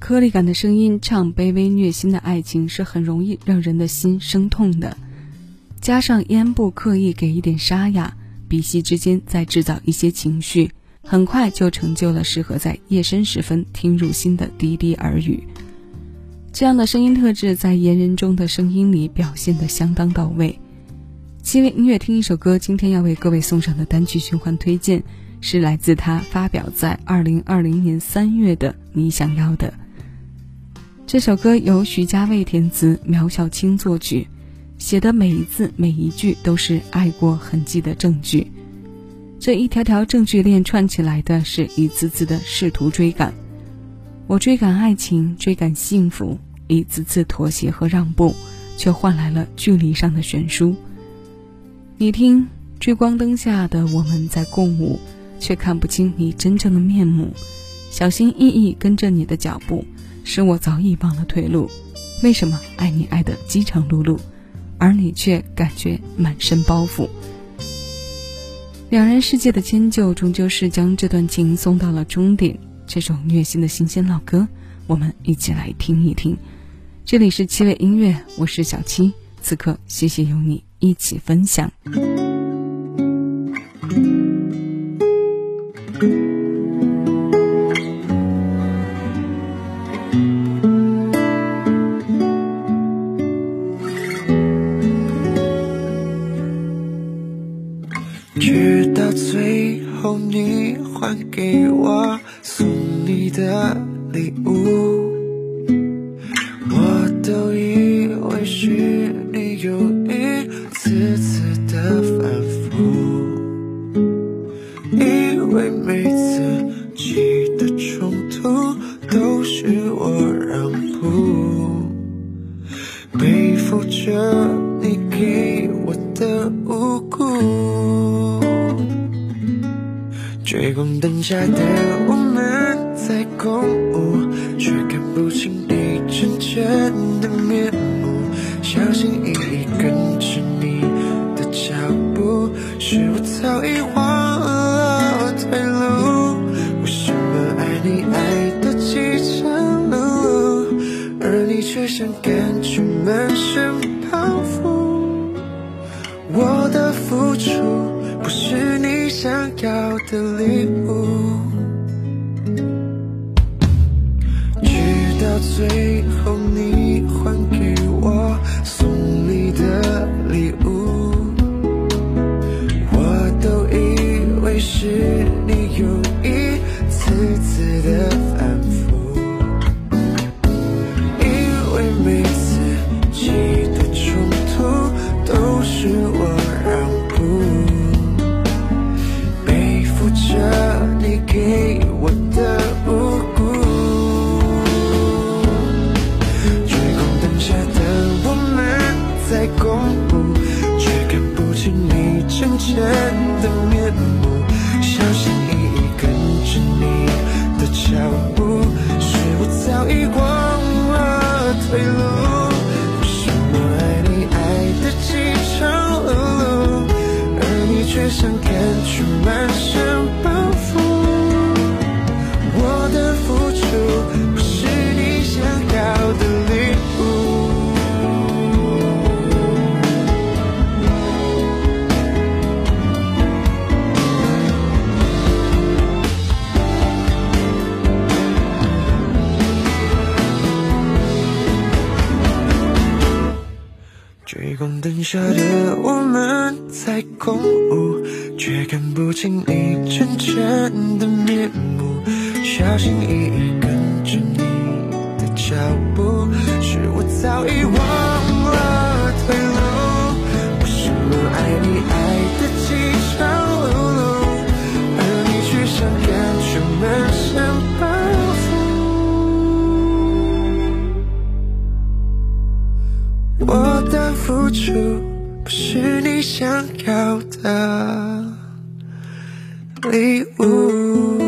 颗粒感的声音唱卑微虐心的爱情，是很容易让人的心生痛的。加上咽部刻意给一点沙哑，鼻息之间再制造一些情绪，很快就成就了适合在夜深时分听入心的滴滴耳语。这样的声音特质在言人中的声音里表现得相当到位。七位音乐听一首歌，今天要为各位送上的单曲循环推荐，是来自他发表在二零二零年三月的《你想要的》这首歌，由徐佳蔚填词，苗小青作曲。写的每一字每一句都是爱过痕迹的证据，这一条条证据链串起来的是一次次的试图追赶。我追赶爱情，追赶幸福，一次次妥协和让步，却换来了距离上的悬殊。你听，聚光灯下的我们在共舞，却看不清你真正的面目。小心翼翼跟着你的脚步，使我早已忘了退路。为什么爱你爱的饥肠辘辘？而你却感觉满身包袱。两人世界的迁就，终究是将这段情送到了终点。这首虐心的新鲜老歌，我们一起来听一听。这里是七味音乐，我是小七。此刻，谢谢有你一起分享。直到最后，你还给我送你的礼物，我都以为是你有一次次的反复，以为每次起的冲突都是我让步，背负着你给我的无辜。追光灯下的我们在共舞，却看不清你真正的面目。小心翼翼跟着你的脚步，是我早已忘了退路。为什么爱你爱的饥肠辘辘，而你却像感觉满身包袱？我的付出。不是想要的礼物，却像感觉满身。灯下的我们在共舞，却看不清你真正的面目。小心翼翼跟着你的脚步，是我早已忘付出不是你想要的礼物。